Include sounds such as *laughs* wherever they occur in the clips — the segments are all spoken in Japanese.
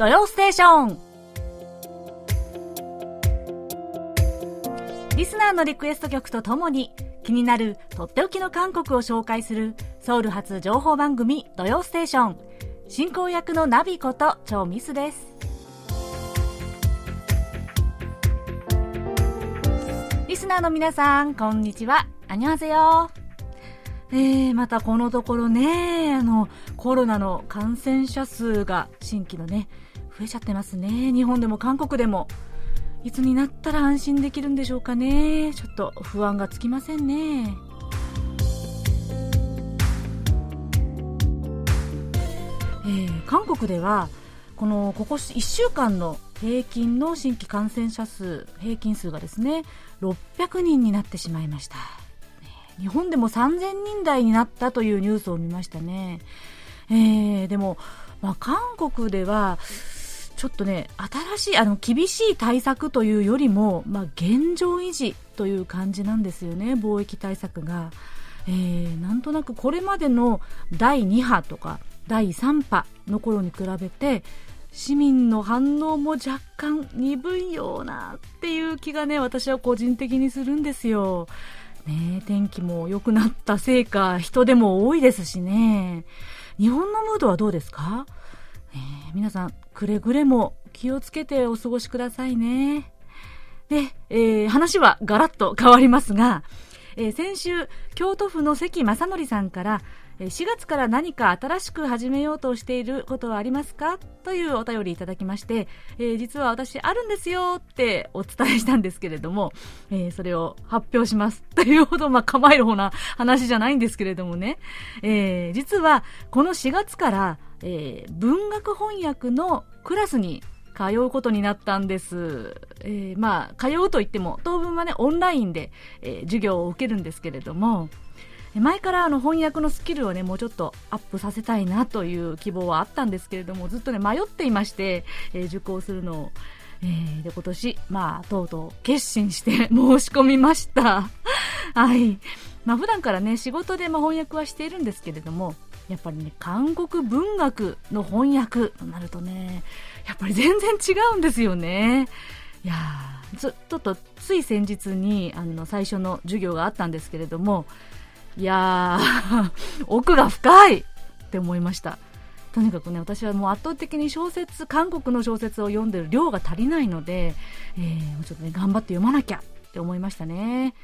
土曜ステーション。リスナーのリクエスト曲とともに気になるとっておきの韓国を紹介するソウル発情報番組土曜ステーション。進行役のナビこと超ミスです。リスナーの皆さんこんにちは。アニョハセヨえー、またこのところね、あの、コロナの感染者数が新規のね、増えちゃってますね。日本でも韓国でも。いつになったら安心できるんでしょうかね。ちょっと不安がつきませんね。えー、韓国では、この、ここ1週間の平均の新規感染者数、平均数がですね、600人になってしまいました。日本でも3000人台になったというニュースを見ましたね。えー、でも、まあ、韓国では、ちょっとね、新しい、あの、厳しい対策というよりも、まあ、現状維持という感じなんですよね、貿易対策が。えー、なんとなくこれまでの第2波とか第3波の頃に比べて、市民の反応も若干鈍いようなっていう気がね、私は個人的にするんですよ。ね天気も良くなったせいか、人でも多いですしね。日本のムードはどうですか、えー、皆さん、くれぐれも気をつけてお過ごしくださいね。で、えー、話はガラッと変わりますが、えー、先週、京都府の関正則さんから、4月から何か新しく始めようとしていることはありますか？というお便りいただきまして、えー、実は私あるんですよってお伝えしたんですけれども、えー、それを発表します。*laughs* というほど、まあ、構えるほうな話じゃないんですけれどもね、えー、実はこの4月から、えー、文学翻訳のクラスに通うことになったんです。えー、まあ、通うといっても、当分はね、オンラインで、えー、授業を受けるんですけれども、前からあの翻訳のスキルをねもうちょっとアップさせたいなという希望はあったんですけれどもずっとね迷っていまして、えー、受講するのを、えー、で今年まあとうとう決心して *laughs* 申し込みましたはいまあ普段からね仕事でま翻訳はしているんですけれどもやっぱりね韓国文学の翻訳となるとねやっぱり全然違うんですよねいやちょっとつい先日にあの最初の授業があったんですけれどもいやー、*laughs* 奥が深いって思いました。とにかくね、私はもう圧倒的に小説、韓国の小説を読んでる量が足りないので、えー、ちょっとね、頑張って読まなきゃって思いましたね。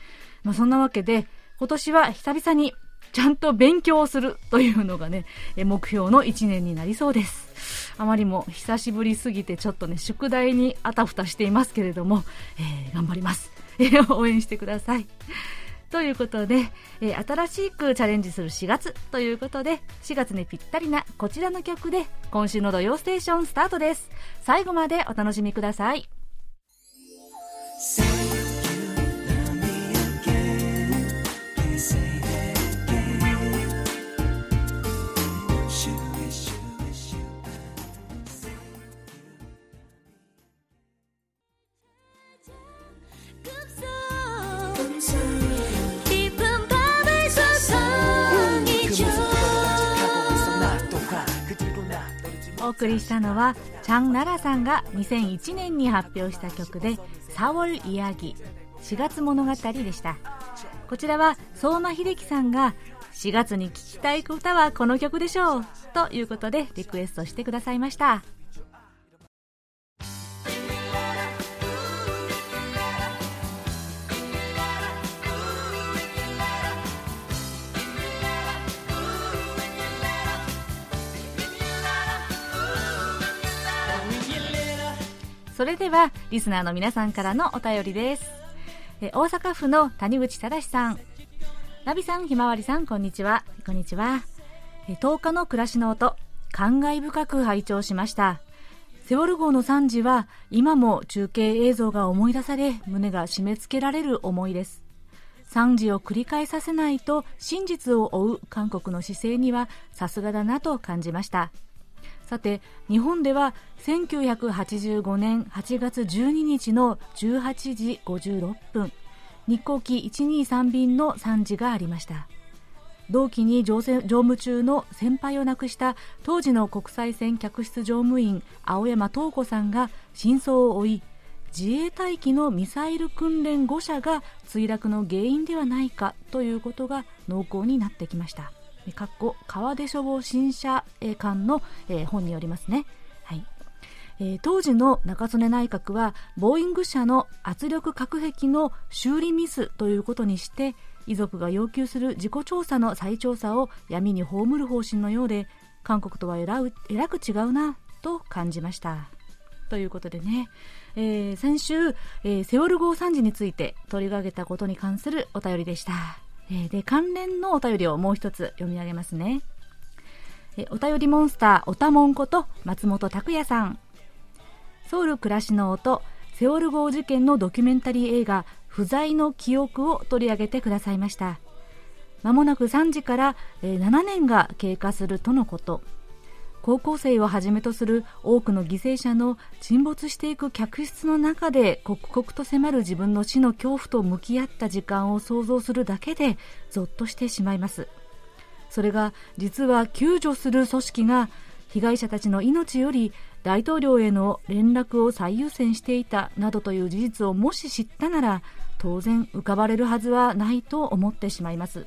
まあそんなわけで、今年は久々にちゃんと勉強するというのがね、目標の1年になりそうです。あまりも久しぶりすぎてちょっとね、宿題にあたふたしていますけれども、えー、頑張ります。*laughs* 応援してください。ということで、えー、新しくチャレンジする4月ということで、4月にぴったりなこちらの曲で、今週の土曜ステーションスタートです。最後までお楽しみください。お送りしたのはチャン・ナラさんが2001年に発表した曲で「サウル・イヤギ」4月物語でした。こちらは相馬秀樹さんが4月に聴きたい歌はこの曲でしょうということでリクエストしてくださいました。それではリスナーの皆さんからのお便りです。え大阪府の谷口正さん。ナビさんひまわりさんこんにちは。こんにちは。え10日の暮らしの音。感慨深く拝聴しました。セウォル号の惨事は今も中継映像が思い出され胸が締め付けられる思いです。惨事を繰り返させないと真実を追う韓国の姿勢にはさすがだなと感じました。さて日本では1985年8月12日の18時56分日航機123便の惨事がありました。同期に乗務中の先輩を亡くした当時の国際線客室乗務員青山東子さんが真相を追い自衛隊機のミサイル訓練5社が墜落の原因ではないかということが濃厚になってきました。かっこ川出処方新社官の、えー、本によりますね、はい。えー、当時の中曽根内閣はボーイング社の圧力隔壁の修理ミスということにして遺族が要求する自己調査の再調査を闇に葬る方針のようで韓国とはえらく違うなと感じました。ということでね、えー、先週、えー、セオル号惨事について取り上げたことに関するお便りでした、え、で関連のお便りをもう一つ読み上げますね、えお便りモンスターおたもんこと松本拓也さん。ソウル暮らしの音セオル号事件のドキュメンタリー映画不在の記憶を取り上げてくださいました。まもなく3時から、え7年が経過するとのこと。高校生をはじめとする多くの犠牲者の沈没していく客室の中で刻々と迫る自分の死の恐怖と向き合った時間を想像するだけでゾッとしてしまいます。それが実は救助する組織が被害者たちの命より大統領への連絡を最優先していたなどという事実をもし知ったなら当然浮かばれるはずはないと思ってしまいます。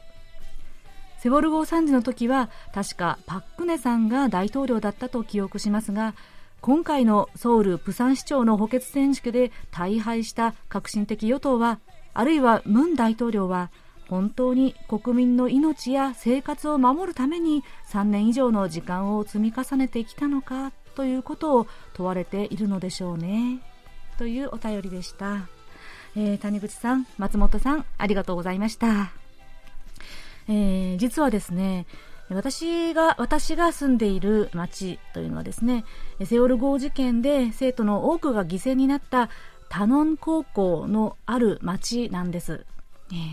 セウォル号惨事の時は確かパク・クネさんが大統領だったと記憶しますが今回のソウル・プサン市長の補欠選挙で大敗した革新的与党はあるいはムン大統領は本当に国民の命や生活を守るために3年以上の時間を積み重ねてきたのかということを問われているのでしょうねというお便りでした。えー、谷口さん、松本さん、ありがとうございました。えー、実はですね、私が、私が住んでいる町というのはですね、セオル号事件で生徒の多くが犠牲になったタノン高校のある町なんです。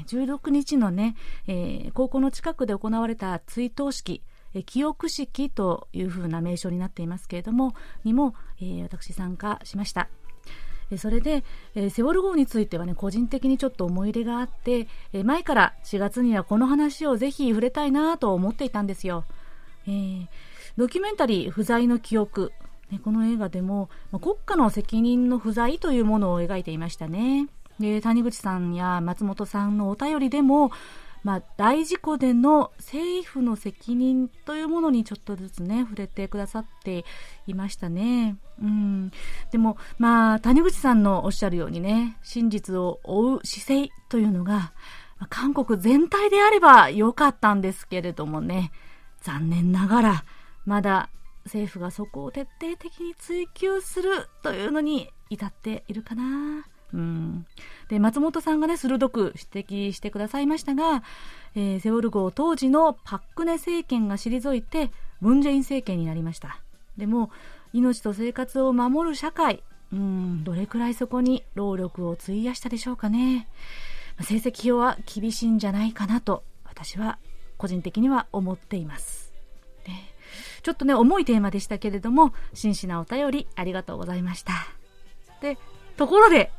16日のね、え、高校の近くで行われた追悼式、記憶式というふうな名称になっていますけれども、にも、え、私参加しました。えそれで、えー、セウォル号についてはね、個人的にちょっと思い入れがあって、えー、前から4月にはこの話をぜひ触れたいなと思っていたんですよ。えー、ドキュメンタリー不在の記憶。ね、この映画でも、まあ、国家の責任の不在というものを描いていましたね。で、谷口さんや松本さんのお便りでも、まあ、大事故での政府の責任というものにちょっとずつね、触れてくださっていましたね。うん。でも、まあ、谷口さんのおっしゃるようにね、真実を追う姿勢というのが、韓国全体であれば良かったんですけれどもね、残念ながら、まだ政府がそこを徹底的に追求するというのに至っているかな。うん、で松本さんがね鋭く指摘してくださいましたが、えー、セオル号当時のパク・クネ政権が退いてムン・ジェイン政権になりましたでも命と生活を守る社会。うん。どれくらいそこに労力を費やしたでしょうかね。成績表は厳しいんじゃないかなと私は個人的には思っています、ね、ちょっとね重いテーマでしたけれども真摯なお便りありがとうございました。でところで、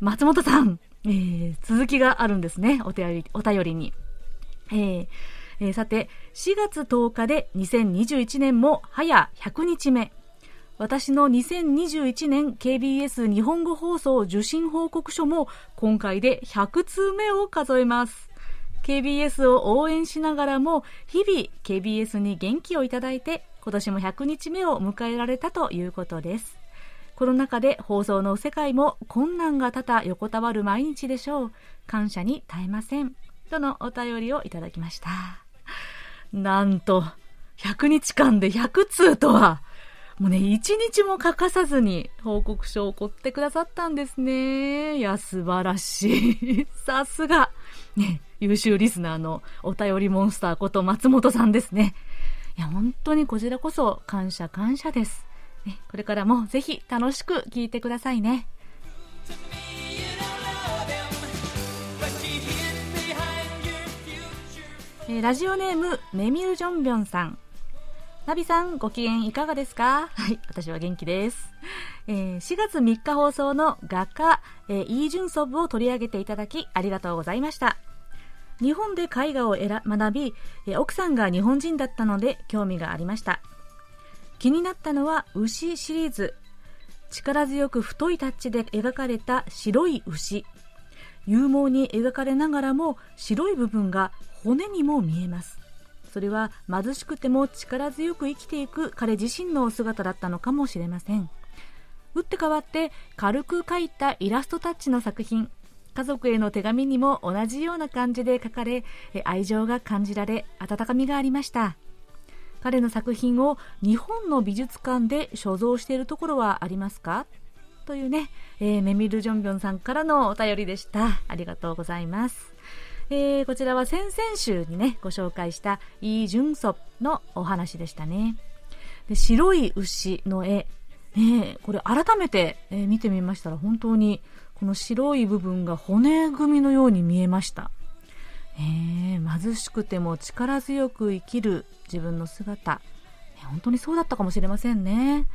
松本さん、えー、続きがあるんですね。お便り、お便りに。えーえー、さて、4月10日で2021年も早100日目。私の2021年 KBS 日本語放送受信報告書も今回で100通目を数えます。KBS を応援しながらも日々 KBS に元気をいただいて今年も100日目を迎えられたということです。コロナ禍で放送の世界も困難が多々横たわる毎日でしょう。感謝に耐えません。とのお便りをいただきました。*laughs* なんと、100日間で100通とは、もうね、1日も欠かさずに報告書を送ってくださったんですね。いや、素晴らしい。*laughs* さすが。ね、優秀リスナーのお便りモンスターこと松本さんですね。いや、本当にこちらこそ感謝感謝です。ね、これからもぜひ楽しく聴いてくださいね。えー、ラジオネームメミルジョンビョンさん。ナビさんご機嫌いかがですか？はい私は元気です、えー、4月3日放送の画家、えー、イージュンソブを取り上げていただきありがとうございました。日本で絵画を学び奥さんが日本人だったので興味がありました。気になったのは牛シリーズ。力強く太いタッチで描かれた白い牛。勇猛に描かれながらも白い部分が骨にも見えます。それは貧しくても力強く生きていく彼自身の姿だったのかもしれません。打って変わって軽く描いたイラストタッチの作品。家族への手紙にも同じような感じで書かれ愛情が感じられ温かみがありました。彼の作品を日本の美術館で所蔵しているところはありますか？というね、えー、メミル・ジョンビョンさんからのお便りでした。ありがとうございます。えー、こちらは先々週にね、ご紹介したイ・ジュンソのお話でしたね。で白い牛の絵、ね、これ改めて、えー、見てみましたら本当にこの白い部分が骨組みのように見えました。えー、貧しくても力強く生きる自分の姿、本当にそうだったかもしれませんね。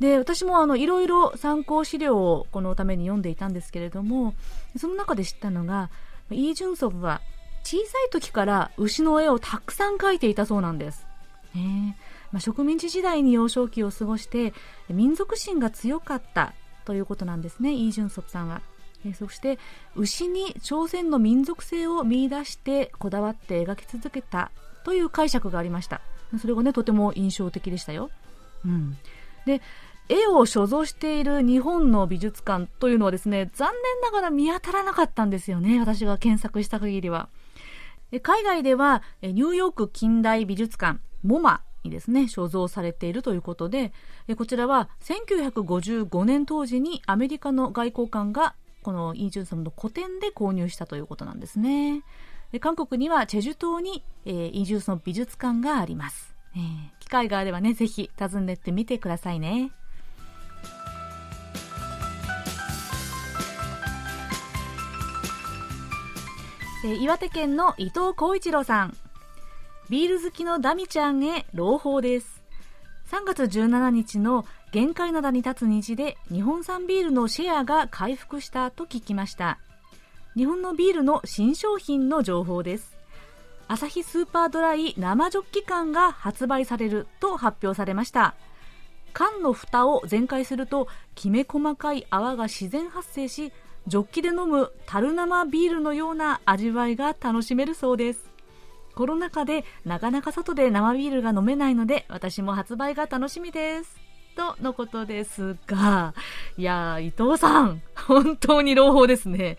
で私もあのいろいろ参考資料をこのために読んでいたんですけれどもその中で知ったのがイ・ー・ジュンソブは小さい時から牛の絵をたくさん描いていたそうなんです。えまあ、植民地時代に幼少期を過ごして民族心が強かったということなんですねイ・ー・ジュンソプさんは。えそして牛に朝鮮の民族性を見出してこだわって描き続けたという解釈がありましたそれがねとても印象的でしたよ、うん、で絵を所蔵している日本の美術館というのはですね残念ながら見当たらなかったんですよね私が検索した限りは。海外ではニューヨーク近代美術館モマにですね所蔵されているということでこちらは1955年当時にアメリカの外交官がこのイ・ジュンソンの個展で購入したということなんですね。韓国にはチェジュ島に、えー、イ・ジュンソン美術館があります、機会があればねぜひ訪ねてみてくださいね。え岩手県の伊藤浩一郎さん。ビール好きのダミちゃんへ朗報です。3月17日の限界灘に立つ虹で日本産ビールのシェアが回復したと聞きました。日本のビールの新商品の情報です。アサヒスーパードライ生ジョッキ缶が発売されると発表されました。缶の蓋を全開するときめ細かい泡が自然発生しジョッキで飲む樽生ビールのような味わいが楽しめるそうですコロナ禍でなかなか外で生ビールが飲めないので私も発売が楽しみですとのことですが、いやー伊藤さん、本当に朗報ですね。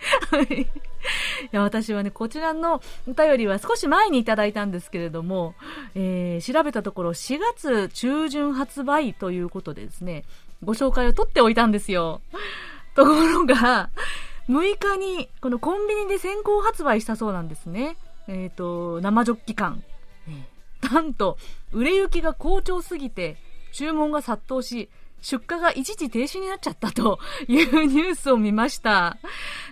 いや、私はね、こちらのお便りは少し前にいただいたんですけれども、えー、調べたところ4月中旬発売ということでですね、ご紹介を取っておいたんですよ。ところが、6日にこのコンビニで先行発売したそうなんですね。えっ、ー、と、生ジョッキ缶。なんと、売れ行きが好調すぎて、注文が殺到し、出荷が一時停止になっちゃったというニュースを見ました。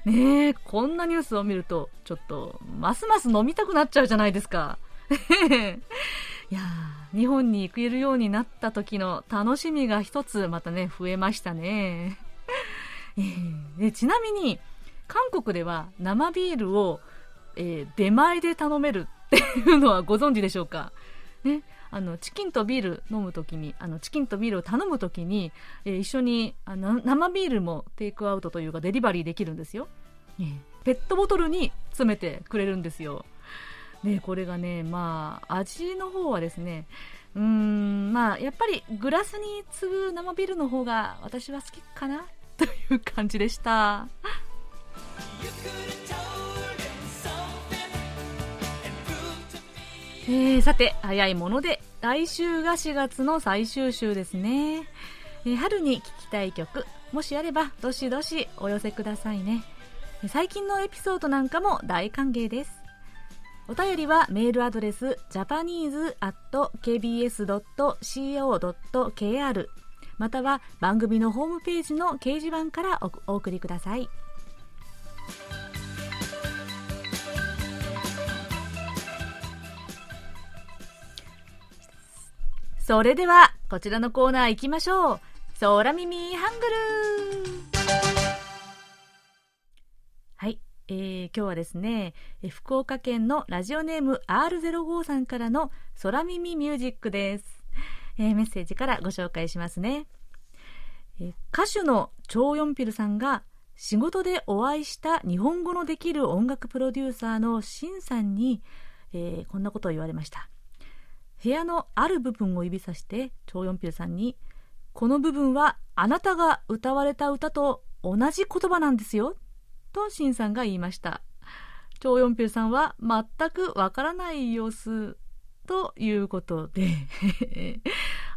ねえ、こんなニュースを見ると、ちょっと、ますます飲みたくなっちゃうじゃないですか。*laughs* いや日本に行けるようになった時の楽しみが一つまたね、増えましたね。えー、ちなみに、韓国では生ビールを、えー、出前で頼めるっていうのはご存知でしょうか？ね、あのチキンとビール飲むときにあのチキンとビールを頼むときに、えー、一緒にあの生ビールもテイクアウトというかデリバリーできるんですよ、えー、ペットボトルに詰めてくれるんですよ。でこれがねまあ味の方はですねうーんまあやっぱりグラスに継ぐ生ビールの方が私は好きかな。*laughs* という感じでした。えー、さて、早いもので、来週が4月の最終週ですね。えー、春に聴きたい曲、もしあれば、どしどしお寄せくださいね。最近のエピソードなんかも大歓迎です。お便りはメールアドレス japanese.kbs.co.kr または番組のホームページの掲示板からお送りください。それでは、こちらのコーナー行きましょう。空耳ハングルはい。えー、今日はですね、福岡県のラジオネーム R05 さんからの空耳ミュージックです、えー、メッセージからご紹介しますね、えー、歌手のチョウ・ヨンピルさんが仕事でお会いした日本語のできる音楽プロデューサーのシンさんに、えこんなことを言われました。部屋のある部分を指さしてチョウ・ヨンピルさんにこの部分はあなたが歌われた歌と同じ言葉なんですよとシンさんが言いました。チョウヨンピルさんは全くわからない様子。ということで *laughs*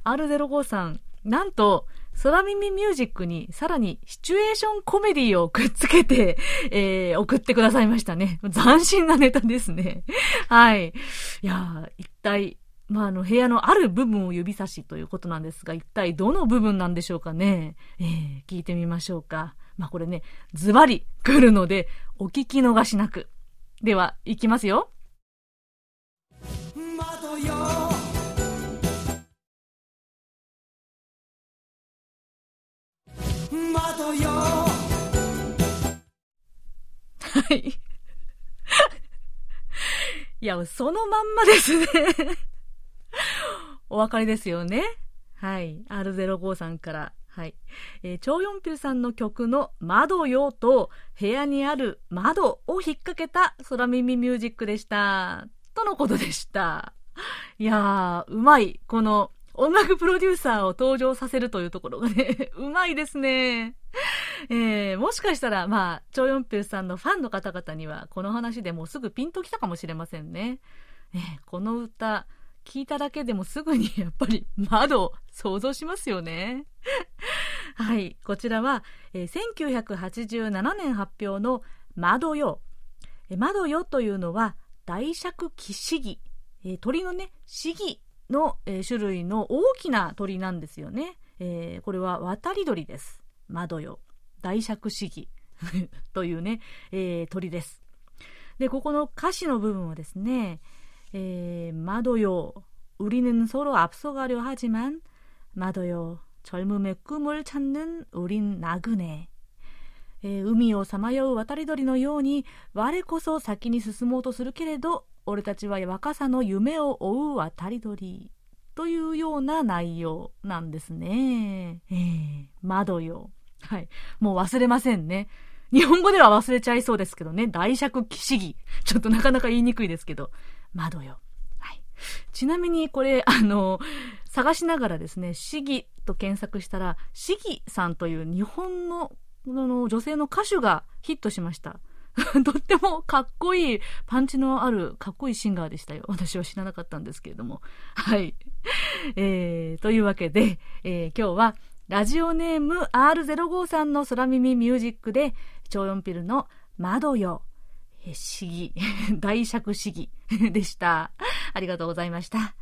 R05 さん、なんと、空耳ミュージックにさらにシチュエーションコメディをくっつけて、えー、送ってくださいましたね。斬新なネタですね。はい。いや一体、まあ、あの、部屋のある部分を指差しということなんですが、一体どの部分なんでしょうかね。えー、聞いてみましょうか。まあ、これね、ズバリ来るので、お聞き逃しなく。では、いきますよ。窓よ窓よはい。いや、そのまんまですねお分かりですよね。はい。R05 さんからはい。えー、チョウヨンピルさんの曲の窓よと部屋にある窓を引っ掛けた空耳ミュージックでした。とのことでした。いやー、うまい。この音楽プロデューサーを登場させるというところがね、*laughs* うまいですね。えー、もしかしたら、まあ、チョヨンピルさんのファンの方々には、この話でもうすぐピンときたかもしれませんね。ねこの歌、聞いただけでもすぐにやっぱり窓を想像しますよね。はい。こちらは、えー、1987年発表の窓よ。窓よというのは大尺騎士儀。えー、鳥のね、シギの、えー、種類の大きな鳥なんですよね。えー、これは渡り鳥です。窓よ。大尺シギ*laughs* というね、えー、鳥です。で、ここの歌詞の部分はですね、에, 마도요. 우리는 서로 앞서가려 하지만 마도요. 젊음의 꿈을 찾는 우린 나그네. えー、海をさまよう渡り鳥のように我こそ先に進もうとするけれど俺たちは若さの夢を追う渡り鳥というような内容なんですね。えー、窓よ。はい。もう忘れませんね。日本語では忘れちゃいそうですけどね。大尺騎士儀。ちょっとなかなか言いにくいですけど。窓よ。はい。ちなみにこれ、あの、探しながらですね、市議と検索したら、市議さんという日本のの女性の歌手がヒットしました。*laughs* とってもかっこいい、パンチのあるかっこいいシンガーでしたよ。私は知らなかったんですけれども。はい。えー、というわけで、えー、今日はラジオネーム R05 さんの空耳ミュージックで、超音ピルの窓よ市議、*laughs* 大尺市議でした。ありがとうございました。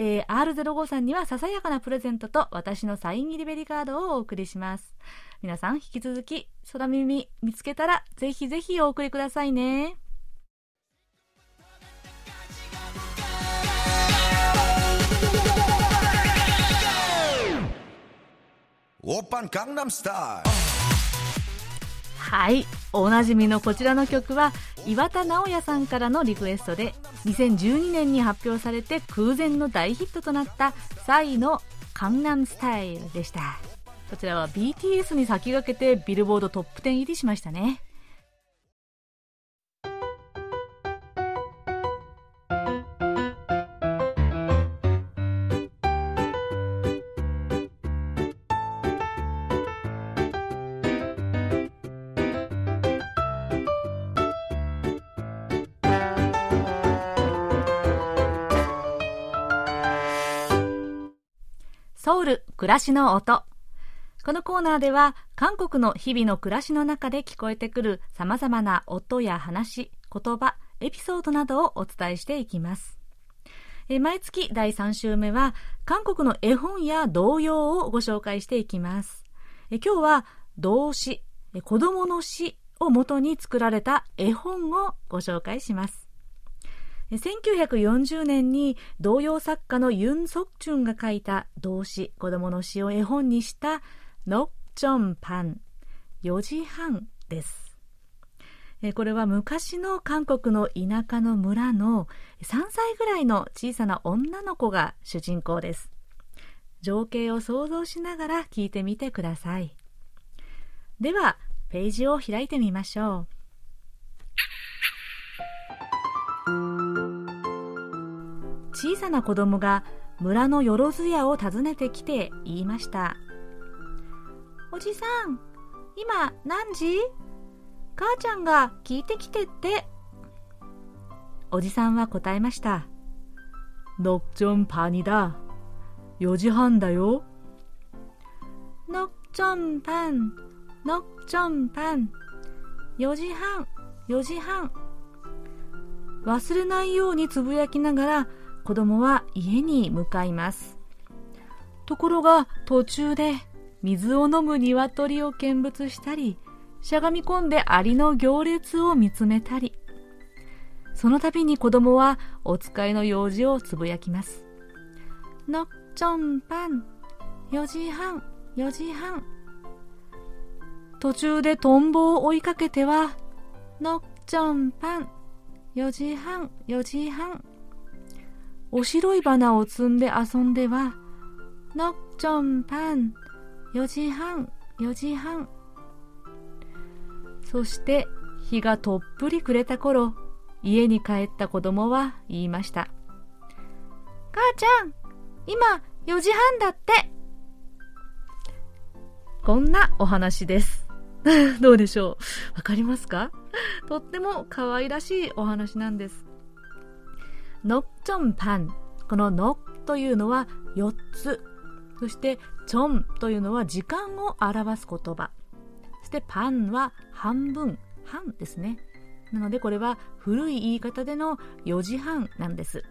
えー、R05 さんにはささやかなプレゼントと私のサイン入りベリカードをお送りします。皆さん引き続き空耳見つけたらぜひぜひお送りくださいね。オーパンカンナムスタイルはい。おなじみのこちらの曲は岩田直也さんからのリクエストで2012年に発表されて空前の大ヒットとなったサイの「カンナンスタイル」でした。こちらは BTS に先駆けてビルボードトップ10入りしましたね。ソウル暮らしの音このコーナーでは韓国の日々の暮らしの中で聞こえてくる様々な音や話、言葉、エピソードなどをお伝えしていきます。え毎月第3週目は韓国の絵本や童謡をご紹介していきます。え今日は動詞、子供の詩を元に作られた絵本をご紹介します。1940年に童謡作家のユン・ソクチュンが書いた動詞、子供の詩を絵本にしたノッチョンパン、4時半です。これは昔の韓国の田舎の村の3歳ぐらいの小さな女の子が主人公です。情景を想像しながら聞いてみてください。では、ページを開いてみましょう。小さな子供が村のよろずやを訪ねてきて言いました。おじさん今何時？母ちゃんが聞いてきてって。おじさんは答えました。ノッチョンパにだ。4時半だよ。ノッチョンパンノッチョンパン4時半4時半。忘れないようにつぶやきながら子供は家に向かいます。ところが途中で水を飲む鶏を見物したり、しゃがみ込んでアリの行列を見つめたり、その度に子供はお使いの用事をつぶやきます。のっちょんぱん、4時半、4時半。途中でトンボを追いかけては、のっちょんぱん、4時半、4時半。お白い花を摘んで遊んでは、のっちょんぱん、4時半、4時半。そして日がとっぷり暮れた頃、家に帰った子供は言いました。母ちゃん、今4時半だって。こんなお話です。*laughs* どうでしょうわかりますか？とっても可愛らしいお話なんです。ノッチョンパン。このノッというのは4つ。そしてチョンというのは時間を表す言葉。そしてパンは半分、半ですね。なのでこれは古い言い方での4時半なんです。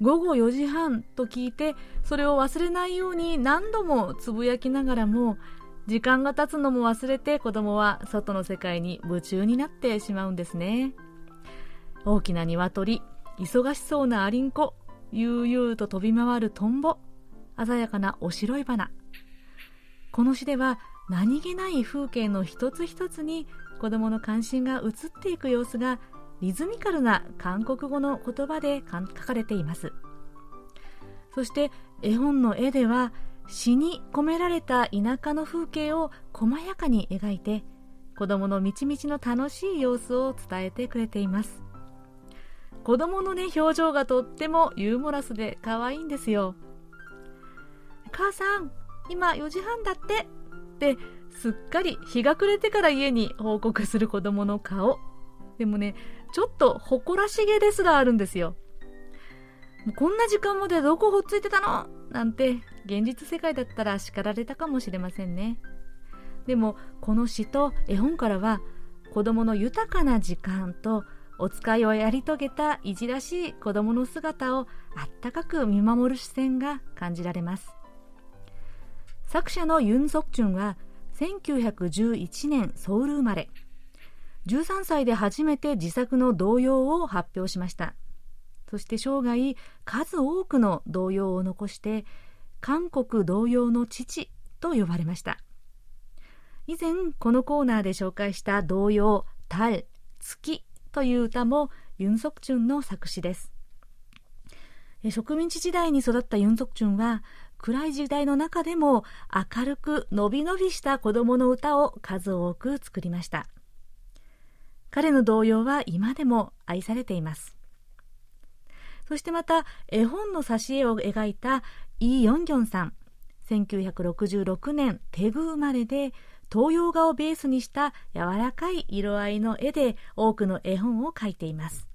午後4時半と聞いてそれを忘れないように何度もつぶやきながらも時間が経つのも忘れて子供は外の世界に夢中になってしまうんですね。大きな鶏、忙しそうなアリンコ、悠々と飛び回るトンボ、鮮やかなお白い花。この詩では何気ない風景の一つ一つに子供の関心が移っていく様子がリズミカルな韓国語の言葉で書かれています。そして絵本の絵では詩に込められた田舎の風景を細やかに描いて子供のみちみちの楽しい様子を伝えてくれています子供のね表情がとってもユーモラスで可愛いんですよ。母さん今4時半だって。ってすっかり日が暮れてから家に報告する子供の顔。でもねちょっと誇らしげですらあるんですよ。こんな時間までどこほっついてたの？なんて現実世界だったら叱られたかもしれませんね。でもこの詩と絵本からは子供の豊かな時間とお使いをやり遂げたいじらしい子供の姿をあったかく見守る視線が感じられます。作者のユン・ソクチュンは1911年ソウル生まれ。13歳で初めて自作の童謡を発表しました。そして生涯数多くの童謡を残して韓国童謡の父と呼ばれました。以前このコーナーで紹介した童謡「タル」「月」という歌もユン・ソクチュンの作詞です。植民地時代に育ったユン・ソクチュンは暗い時代の中でも明るくのびのびした子供の歌を数多く作りました。彼の童謡は今でも愛されています。そしてまた絵本の挿絵を描いたイ・ヨンギョンさん。1966年テグ生まれで東洋画をベースにした柔らかい色合いの絵で多くの絵本を描いています。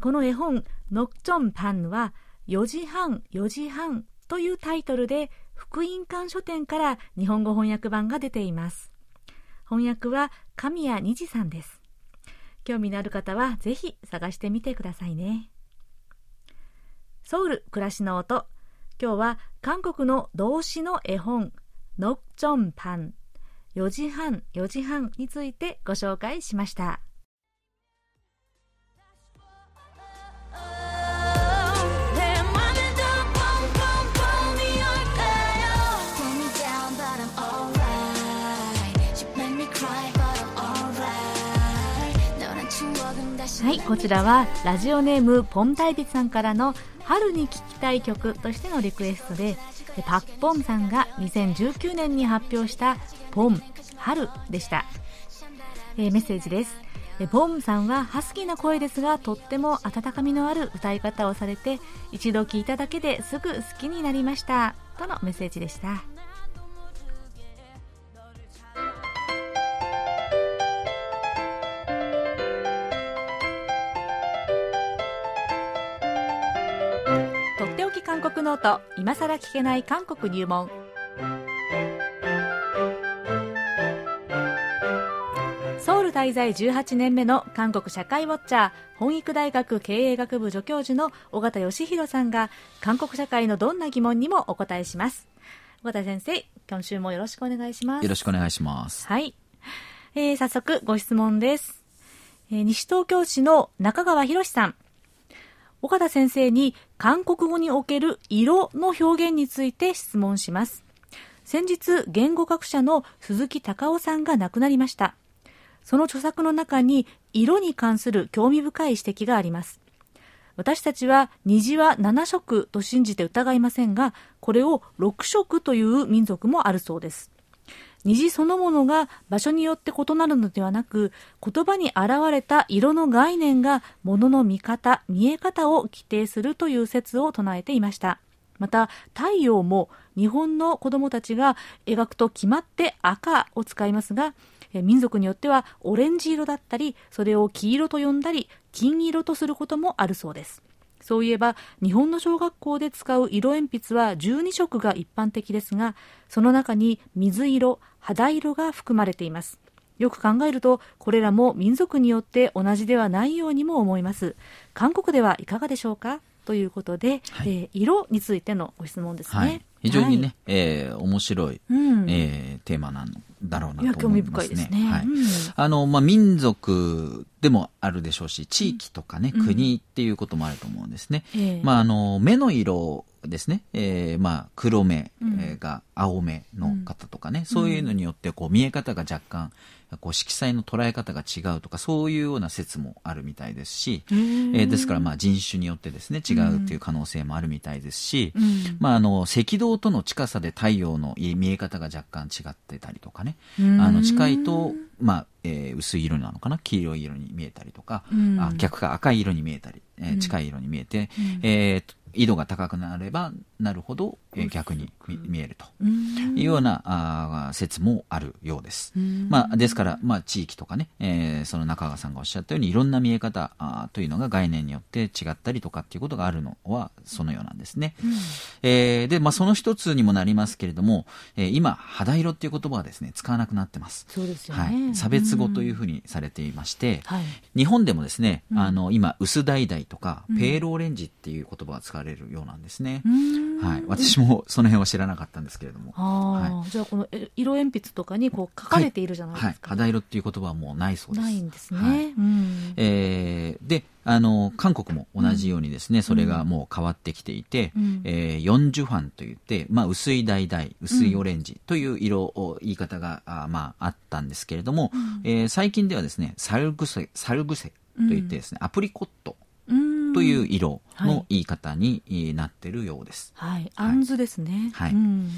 この絵本「ノクチョンパン」は4時半4時半というタイトルで福音館書店から日本語翻訳版が出ています。翻訳は神谷二次さんです。興味のある方はぜひ探してみてくださいね。ソウル暮らしの音。今日は韓国の動詞の絵本ノクチョンパン4時半4時半についてご紹介しました。はいこちらはラジオネームポンタイビさんからの春に聴きたい曲としてのリクエストでパッポンさんが2019年に発表したポン春でした、えー、メッセージです。ポンさんはハスキーな声ですがとっても温かみのある歌い方をされて一度聴いただけですぐ好きになりました。とのメッセージでした。国ノート今さら聞けない韓国入門。ソウル滞在18年目の韓国社会ウォッチャー本育大学経営学部助教授の尾形義弘さんが韓国社会のどんな疑問にもお答えします。尾形先生今週もよろしくお願いします。よろしくお願いします。はい、えー、早速ご質問です、えー、西東京市の中川博さん。岡田先生に韓国語における色の表現について質問します先日言語学者の鈴木隆夫さんが亡くなりましたその著作の中に色に関する興味深い指摘があります。私たちは虹は7色と信じて疑いませんが、これを6色という民族もあるそうです。虹そのものが場所によって異なるのではなく、言葉に現れた色の概念が物の見方、見え方を規定するという説を唱えていました。また、太陽も日本の子供たちが描くと決まって赤を使いますが、民族によってはオレンジ色だったりそれを黄色と呼んだり金色とすることもあるそうですそういえば日本の小学校で使う色鉛筆は12色が一般的ですがその中に水色肌色が含まれています。よく考えるとこれらも民族によって同じではないようにも思います。韓国ではいかがでしょうか？ということで、はい、えー、色についてのご質問ですね、はい非常にね、はい、えー、面白い、うん、えー、テーマなんだろうなと思いますね。ね。はい、うん、あの、まあ、民族でもあるでしょうし、地域とかね、うん、国っていうこともあると思うんですね。まあ、あの、目の色ですね、えー、まあ、黒目が青目の方とかね、そういうのによって、こう、見え方が若干、こう色彩の捉え方が違うとかそういうような説もあるみたいですし、えー、ですからまあ人種によってですね違うっていう可能性もあるみたいですし、まあ、あの赤道との近さで太陽の見え方が若干違ってたりとかねあの近いと、まあえー、薄い色なのかな黄色い色に見えたりとか、あ逆か赤い色に見えたり、えー、近い色に見えて、えー、緯度が高くなればなるほど、えー、逆に見えると。いうようなあ説もあるようです。まあ、ですから、まあ、地域とかね、えー、その中川さんがおっしゃったようにいろんな見え方あというのが概念によって違ったりとかっていうことがあるのはそのようなんですね。うん、えー、で、まあ、その一つにもなりますけれども、えー、今肌色っていう言葉はですね使わなくなってます。そうですよね、はい、差別語というふうにされていまして、はい、日本でもですね、あの今薄橙とかペールオレンジっていう言葉が使われるようなんですね。はい、私もその辺は知らなかったんですけれども。はい、じゃあこの色鉛筆とかにこう書かれているじゃないですか。はい、肌色っていう言葉はもうないそうです。ないんですね。はい、うん、えー、で、あの韓国も同じようにですね、うん、それがもう変わってきていて、うん、えー、40ファンといって、まあ、薄い橙薄いオレンジという色を言い方が、あまあ、あったんですけれども、うん、えー、最近ではですねサルグセサルグセといってですね、アプリコットという色の言い方になってるようです。はい、あんずですね。はい。うん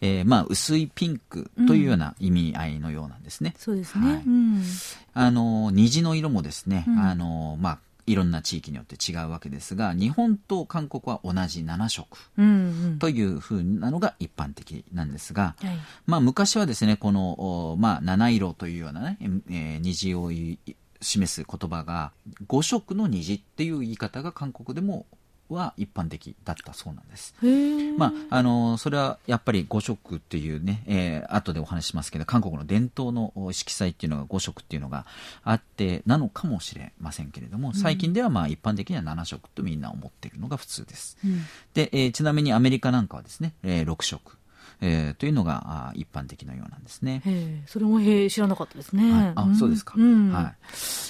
えー、まあ薄いピンクというような意味合いのようなんですね。うん、そうですね。はい、うん、あの虹の色もですね、うん、あのまあいろんな地域によって違うわけですが日本と韓国は同じ7色というふうなのが一般的なんですが、うんうん、まあ、昔はですねこの、まあ、七色というようなね、えー、虹を示す言葉が五色の虹っていう言い方が韓国でもは一般的だったそうなんです。まあ、あの、それはやっぱり五色っていうね、えー、後でお話しますけど、韓国の伝統の色彩っていうのが五色っていうのがあってなのかもしれませんけれども、最近ではまあ一般的には7色とみんな思っているのが普通です。うん、で、えー、ちなみにアメリカなんかはですね、えー、6色。えー、というのが一般的なようなんですね。それもへ知らなかったですね。はい、あ、うん、そうですか。うん、はい。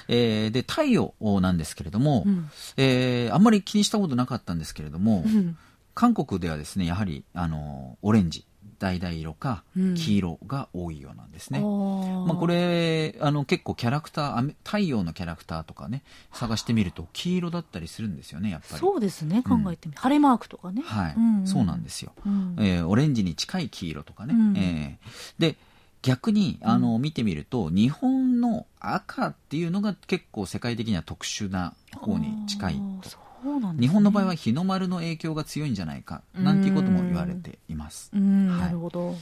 えー、で太陽なんですけれども、うん、えー、あんまり気にしたことなかったんですけれども、うん、韓国ではですねやはりあのオレンジ橙色か黄色が多いようなんですね。うん、まあ、これあの結構キャラクター太陽のキャラクターとかね探してみると黄色だったりするんですよねやっぱり。そうですね考えてみ、うん、晴れマークとかね。はい、うん。うん、そうなんですよ、うん、えー、オレンジに近い黄色とかね。うん、えー、で逆にあの、見てみると日本の赤っていうのが結構世界的には特殊な方に近いと。ね、日本の場合は日の丸の影響が強いんじゃないかなんていうことも言われています。なるほど。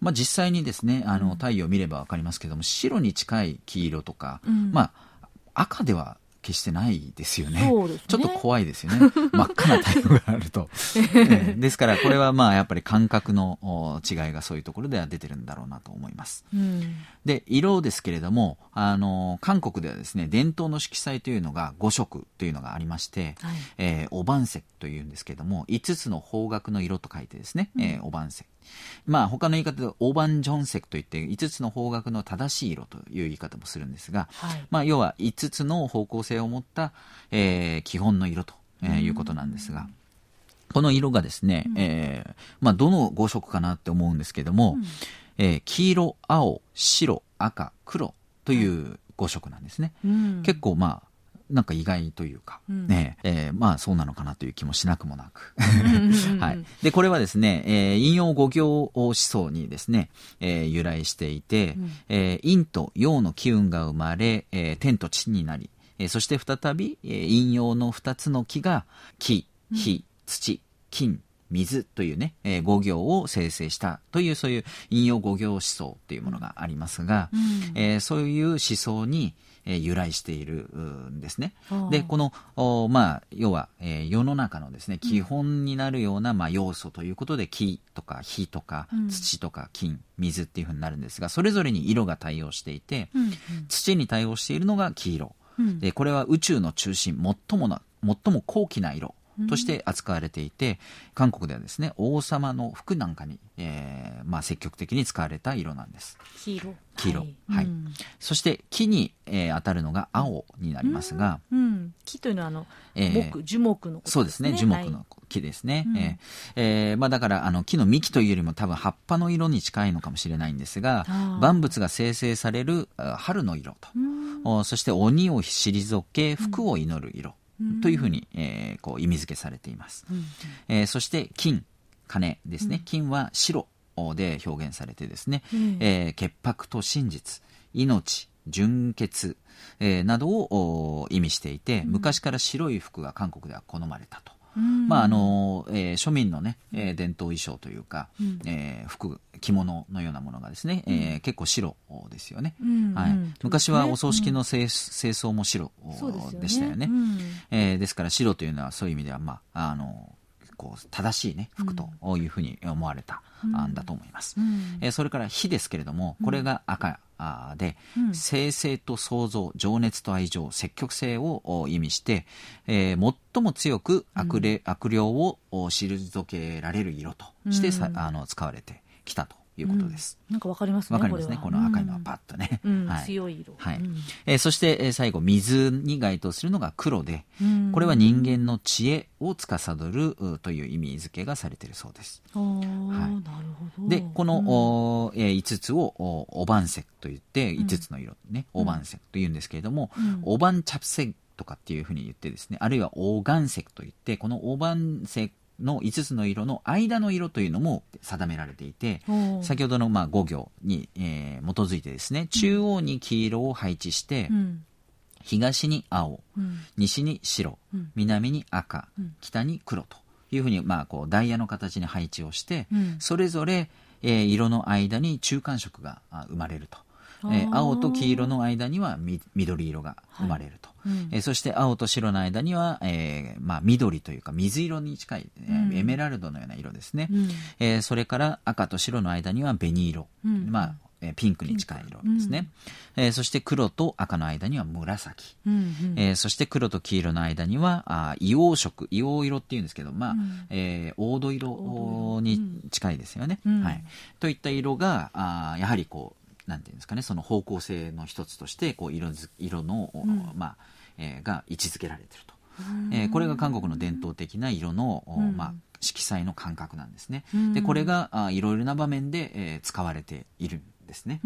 まあ、実際にですねあの太陽を見れば分かりますけども白に近い黄色とか、うん、まあ赤では決してないですよね。ねちょっと怖いですよね。*laughs* 真っ赤な太陽があると。*laughs* えですから、これはまあやっぱり感覚の違いがそういうところでは出てるんだろうなと思います。うん、で、色ですけれども、あの、韓国ではですね、伝統の色彩というのが5色というのがありまして、はい、えー、おばん石というんですけれども、5つの方角の色と書いてですね、うん、えー、おばん石。まあ他の言い方でオーバンジョン石といって5つの方角の正しい色という言い方もするんですが、はい、まあ要は5つの方向性を持った、えー、基本の色と、えー、いうことなんですが、この色がですね、うん、えー、まあどの5色かなって思うんですけども、うん、えー、黄色、青、白、赤、黒という5色なんですね。うん、結構まあなんか意外というか、うん、ねえー、まあそうなのかなという気もしなくもなく。*laughs* はい。で、これはですね、えー、引用語行思想にですね、えー、由来していて、うん、えー、陰と陽の機運が生まれ、えー、天と地になり、えー、そして再び、えー、陰陽の二つの木が、木、火、土、金、水というね、えー、語行を生成したというそういう引用語行思想っていうものがありますが、うん、えー、そういう思想に、えー、由来しているんですね。で、この、おまあ、要は、えー、世の中のですね、基本になるような、まあ、要素ということで、木とか火とか、土とか金、水っていうふうになるんですが、それぞれに色が対応していて、うんうん、土に対応しているのが黄色。で、これは宇宙の中心、最もな、最も高貴な色。として扱われていて、韓国ではですね王様の服なんかに、えーまあ、積極的に使われた色なんです。黄色。黄色、はい、はい。うん、そして木に、えー、当たるのが青になりますが、うん、うん、木というのはあの、えー、木樹木の、ね、そうですね。樹木の木ですね、はい、えー、えー、まあ、だからあの木の幹というよりも多分葉っぱの色に近いのかもしれないんですが万物が生成される春の色と、うん、そして鬼を退け福を祈る色、というふうに、えー、こう意味付けされています。うん、えー、そして金、金ですね。金は白で表現されてですね、うん、えー、潔白と真実、命、純潔、えー、などを意味していて、昔から白い服が韓国では好まれたと。まああのえー、庶民のね、えー、伝統衣装というか、うん、えー、服着物のようなものがですね、うん、えー、結構白ですよね、うんはい、昔はお葬式の清,、清掃も白でしたよね。よね、えー、ですから白というのはそういう意味では、まあ、あのこう正しい、ね、服というふうに思われたん。だと思います、うん、えー、それから火ですけれどもこれが赤で、うん、生成と創造情熱と愛情積極性を意味して、えー、最も強く悪,、うん、悪霊を退けられる色としてさ、あの使われてきたということです。うん、なんかわかりますね。わかりますね。この赤いのはパッとね。うんはい、強い色。はい。えー、そして、えー、最後、水に該当するのが黒で、これは人間の知恵を司るという意味付けがされているそうです。はい、なるほど。で、この、うん、おえー、5つをおおばん石と言って、5つの色ね、おばん石というんですけれども、おばんチャプセとかっていうふうに言ってですね、あるいは黄岩石といって、この黄岩石の5つの色の間の色というのも定められていて、先ほどのまあ5行に、えー、基づいてですね、中央に黄色を配置して、うん、東に青、うん、西に白、うん、南に赤、北に黒というふうに、まあ、こうダイヤの形に配置をして、それぞれ、えー、色の間に中間色が生まれると。えー、青と黄色の間には緑色が生まれると、はい。うん、えー、そして青と白の間には、えーまあ、緑というか水色に近い、えー、エメラルドのような色ですね、うん、えー、それから赤と白の間には紅色、うん、まあえピンクに近い色ですね、うん、えー、そして黒と赤の間には紫、うんうん、えー、そして黒と黄色の間にはあ硫黄色。硫黄色っていうんですけど、まあうん、えー、黄土色に近いですよね、うん、はい、といった色があやはりこうなんていうんですかねその方向性の一つとしてこう色色の、うん、まあえー、が位置づけられていると、えー、これが韓国の伝統的な色の、うん、まあ色彩の感覚なんですね。でこれがあいろいろな場面で、えー、使われているんですね。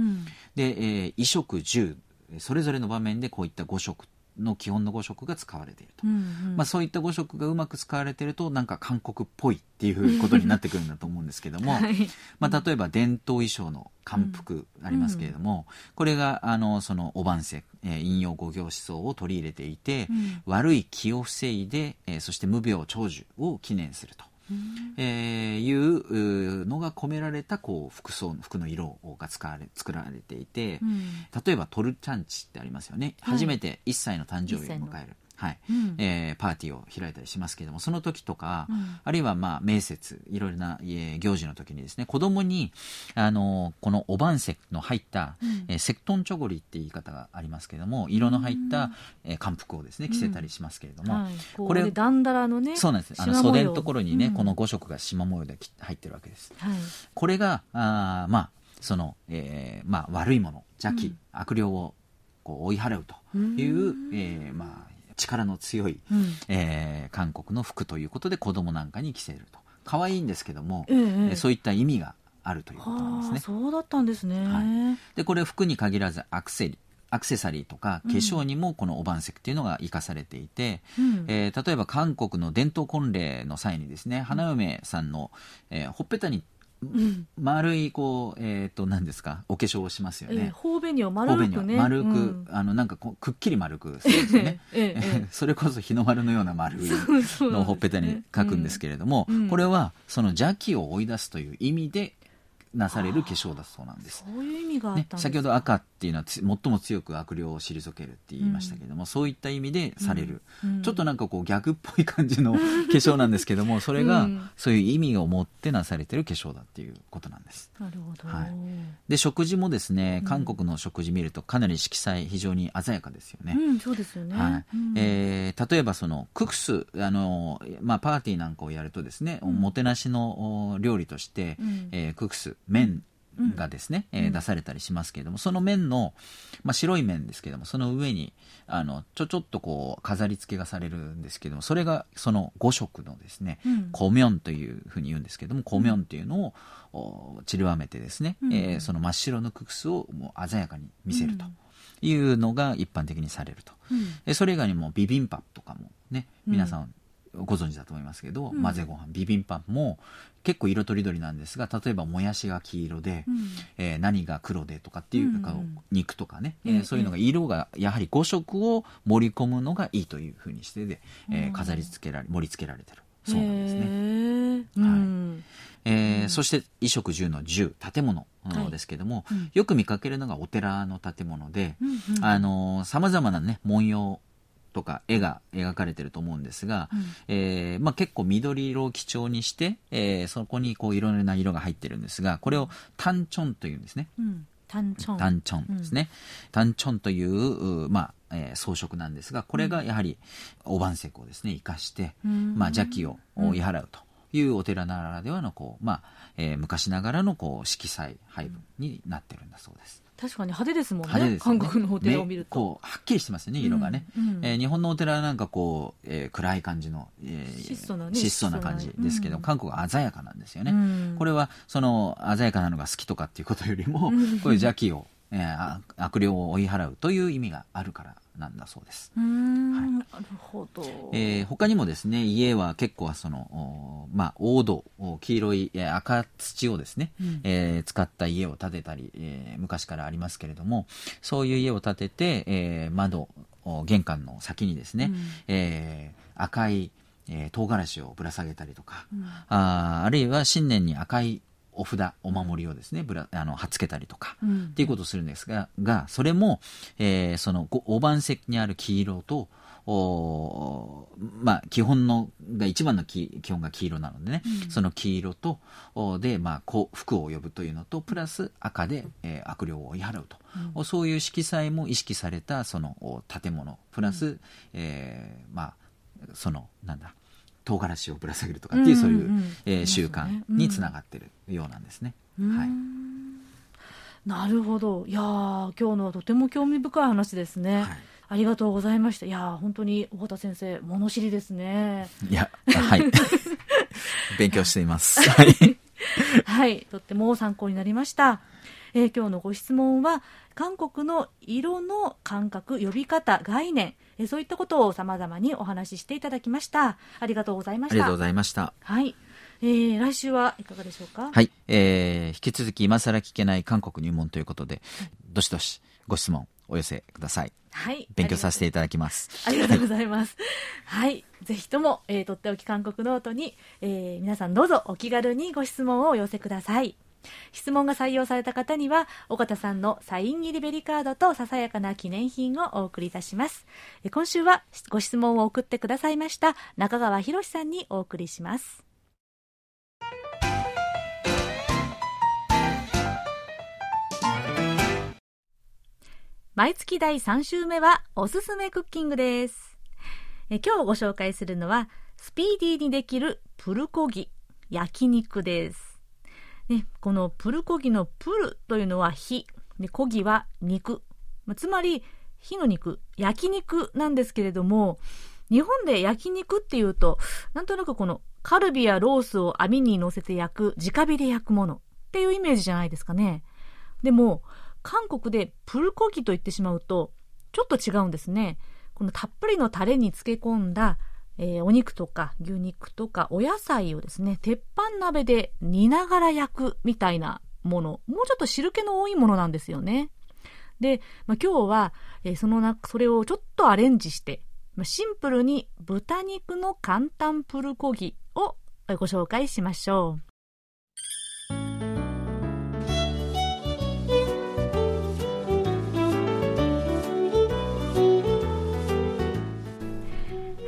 で、えー、衣食住それぞれの場面でこういった5色の基本の5色が使われていると、うんうん、まあ、そういった5色がうまく使われているとなんか韓国っぽいっていうことになってくるんだと思うんですけども、*laughs* はい、まあ、例えば伝統衣装の漢服ありますけれども、うんこれがあのそのお番石、えー、引用五行思想を取り入れていて、うん、悪い気を防いで、えー、そして無病長寿を記念すると。えー、いうのが込められたこう服装服の色が使われ作られていて、うん、例えばトルチャンチってありますよね、はい、初めて1歳の誕生日を迎えるはい、うん、えー、パーティーを開いたりしますけれどもその時とか、うん、あるいはまあ名節いろいろな、えー、行事の時にですね子供にあのこのおばんせの入った、うん、えー、セクトンチョゴリって言い方がありますけれども色の入った、えー、漢服をですね着せたりしますけれども、はい、これだんだらのねそうなんです。あの袖のところにね、この5色が縞模様で入ってるわけです、はい、これがあまあその、えーまあ、悪いもの邪気、悪霊をこう追い払うという、えー、まあ力の強い、うん、えー、韓国の服ということで子供なんかに着せると。可愛いんですけども、ええ、そういった意味があるということなんですね。そうだったんですね。はい、でこれ服に限らずアクセリアクセサリーとか化粧にもこのおばん石っていうのが生かされていて、うん、えー、例えば韓国の伝統婚礼の際にですね花嫁さんの、えー、ほっぺたに丸いこうえっ、ー、と何ですか？お化粧をしますよね。頬紅を丸くね。丸く、うん、あのなんかこうくっきり丸くするんですよね。*laughs* ええ、それこそ日の丸のような丸いのほっぺたに書くんですけれども、うん、これはその邪気を追い出すという意味でなされる化粧だそうなんです。そういう意味がね、先ほど赤っていうのは最も強く悪霊を退けるって言いましたけれども、うん、そういった意味でされる、うん、ちょっとなんかこう逆っぽい感じの *laughs* 化粧なんですけどもそれがそういう意味を持ってなされてる化粧だっていうことなんです。なるほど、はい、で食事もですね韓国の食事見るとかなり色彩非常に鮮やかですよね。うん、そうですよね、はい。えー、例えばそのククスあの、まあ、パーティーなんかをやるとですね、おもてなしの料理として、うん、えー、ククス麺がですね、うん、えー、出されたりしますけれども、その面の、まあ、白い面ですけども、その上に、あの、ちょちょっとこう、飾り付けがされるんですけども、それがその5色のですね、うん、コミョンというふうに言うんですけども、コミョンというのを、散りばめてですね、うん、えー、その真っ白のククスをもう鮮やかに見せると。いうのが一般的にされると、うん、それ以外にもビビンパとかもね皆さんご存知だと思いますけど、うん、混ぜご飯ビビンパも結構色とりどりなんですが例えばもやしが黄色で、うん、えー、何が黒でとかっていう、うん、肉とかね、えー、そういうのが色がやはり5色を盛り込むのがいいというふうにしてで、えー、飾り付けられ盛り付けられてる。そうなんですね。はい。えー、そして衣食住の住建物ですけども、はいうん、よく見かけるのがお寺の建物でさまざまなね文様とか絵が描かれてると思うんですが、うん、えー、まあ、結構緑色を基調にして、えー、そこにこういろいろな色が入ってるんですがこれをタンチョンというんですね。うん、タンチョン。ですね。うん、タンチョンという、まあえー、装飾なんですがこれがやはり大判石をですね。生かして、まあ、邪気を追い払うというお寺ならではのこう、まあえー、昔ながらのこう色彩配分になってるんだそうです。確かに派手ですもんね、ね、韓国のお寺を見ると。こうはっきりしてますよね色がね、うんうん、えー、日本のお寺はなんかこう、えー、暗い感じの、えー、質素な、ね、質素な感じですけど、うん、韓国は鮮やかなんですよね、うん、これはその鮮やかなのが好きとかっていうことよりも、こういう邪気を、えー、悪霊を追い払うという意味があるからなんだそうです。はい、なるほど。えー、他にもですね、家は結構その、まあ、黄土、黄色い、えー、赤土をですね、うん、えー、使った家を建てたり、えー、昔からありますけれども、そういう家を建てて、えー、窓、玄関の先にですね、うん、えー、赤い、えー、唐辛子をぶら下げたりとか、うん、ああるいは新年に赤いお札お守りをですねぶらあの貼っつけたりとか、うん、っていうことをするんですががそれも、えー、その大判石にある黄色とおまあ、基本のが一番の基本が黄色なのでね、うん、その黄色とで、まあ、こう服を呼ぶというのとプラス赤で、えー、悪霊を追い払うと、うん、そういう色彩も意識されたその建物。プラス、うん、えー、まあそのなんだ唐辛子をぶら下げるとかっていう、そういう、えー、習慣につながってるようなんですね。はいなるほどいや今日のはとても興味深い話ですね、はい、ありがとうございました。いや、本当に、尾形先生、物知りですね。いや、はい。*laughs* 勉強しています。*laughs* はい。はい。とっても参考になりました。えー、今日のご質問は、韓国の色の感覚、呼び方、概念、えー、そういったことを様々にお話ししていただきました。ありがとうございました。ありがとうございました。はい。えー、来週はいかがでしょうか？はい。えー、引き続き今更聞けない韓国入門ということで、どしどしご質問お寄せください。はい。勉強させていただきます。ありがとうございます。はい。ぜひとも、えー、とっておき韓国ノートに、えー、皆さんどうぞお気軽にご質問をお寄せください。質問が採用された方には、岡田さんのサイン入りベリカードとささやかな記念品をお送りいたします。今週はご質問を送ってくださいました中川博さんにお送りします。毎月第3週目はおすすめクッキングです。え今日ご紹介するのはスピーディーにできるプルコギ焼肉です。ね、このプルコギのプルというのは火、でコギは肉、つまり火の肉、焼肉なんですけれども、日本で焼肉っていうと、なんとなくこのカルビやロースを網に乗せて焼く、直火で焼くものっていうイメージじゃないですかね。でも、韓国でプルコギと言ってしまうと、ちょっと違うんですね。このたっぷりのタレに漬け込んだ、えー、お肉とか牛肉とかお野菜をですね、鉄板鍋で煮ながら焼くみたいなもの。もうちょっと汁気の多いものなんですよね。で、まあ、今日は、えー、そのな、それをちょっとアレンジして、まあ、シンプルに豚肉の簡単プルコギをご紹介しましょう。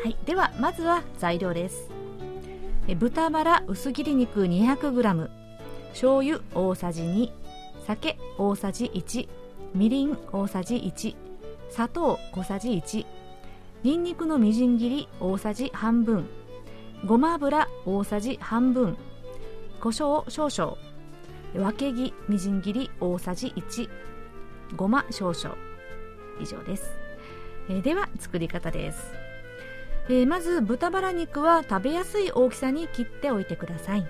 はいではまずは材料です。豚バラ薄切り肉 200g 醤油大さじ2酒大さじ1みりん大さじ1砂糖小さじ1にんにくのみじん切り大さじ半分。ごま油大さじ半分。胡椒少々。わけぎみじん切り大さじ1ごま少々。以上です、えでは作り方です。えー、まず豚バラ肉は食べやすい大きさに切っておいてください。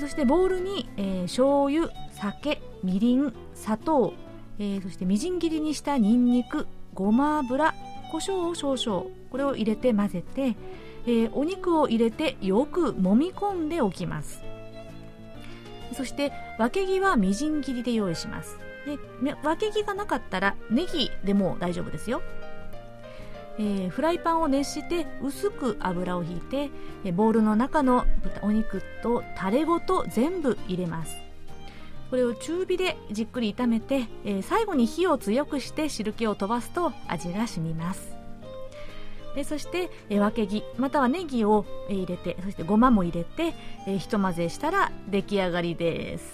そしてボウルに、えー、醤油酒みりん砂糖、えー、そしてみじん切りにしたにんにくごま油胡椒を少々これを入れて混ぜて、え、お肉を入れてよく揉み込んでおきます。そしてわけぎはみじん切りで用意します。でわけぎがなかったらネギでも大丈夫ですよ。えー、フライパンを熱して薄く油をひいて、えー、ボウルの中の豚お肉とタレごと全部入れます。これを中火でじっくり炒めて、えー、最後に火を強くして汁気を飛ばすと味が染みます。でそして、えー、わけぎまたはネギをえ入れてそしてごまも入れて、えー、ひと混ぜしたら出来上がりです。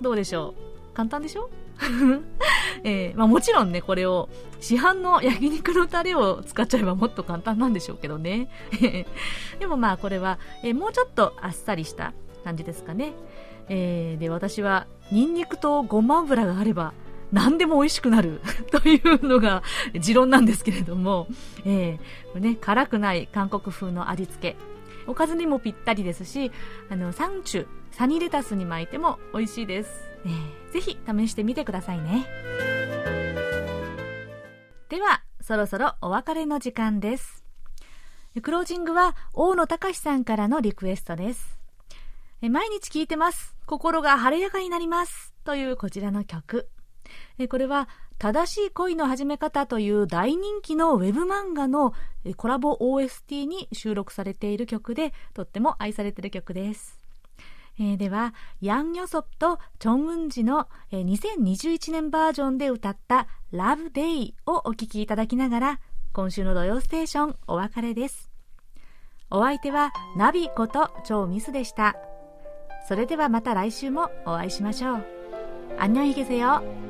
どうでしょう？簡単でしょ？*laughs* えー、まあ、もちろんね、これを市販の焼肉のタレを使っちゃえばもっと簡単なんでしょうけどね。*laughs* でもまあこれは、えー、もうちょっとあっさりした感じですかね。えー、で、私はニンニクとごま油があれば何でも美味しくなる *laughs* というのが持論なんですけれども、えー、ね、辛くない韓国風の味付け。おかずにもぴったりですし、あの、サンチュ、サニーレタスに巻いても美味しいです。えー、ぜひ試してみてくださいね。では、そろそろお別れの時間です。クロージングは大野隆さんからのリクエストです。毎日聴いてます。心が晴れやかになります。というこちらの曲。これは正しい恋の始め方という大人気のウェブ漫画のコラボ OST に収録されている曲でとっても愛されている曲です。えー、では、ヤン・ヨソプとチョン・ウンジの、えー、2021年バージョンで歌ったラブ・デイをお聴きいただきながら、今週の土曜ステーションお別れです。お相手はナビこと超ミスでした。それではまた来週もお会いしましょう。안녕히계세 요。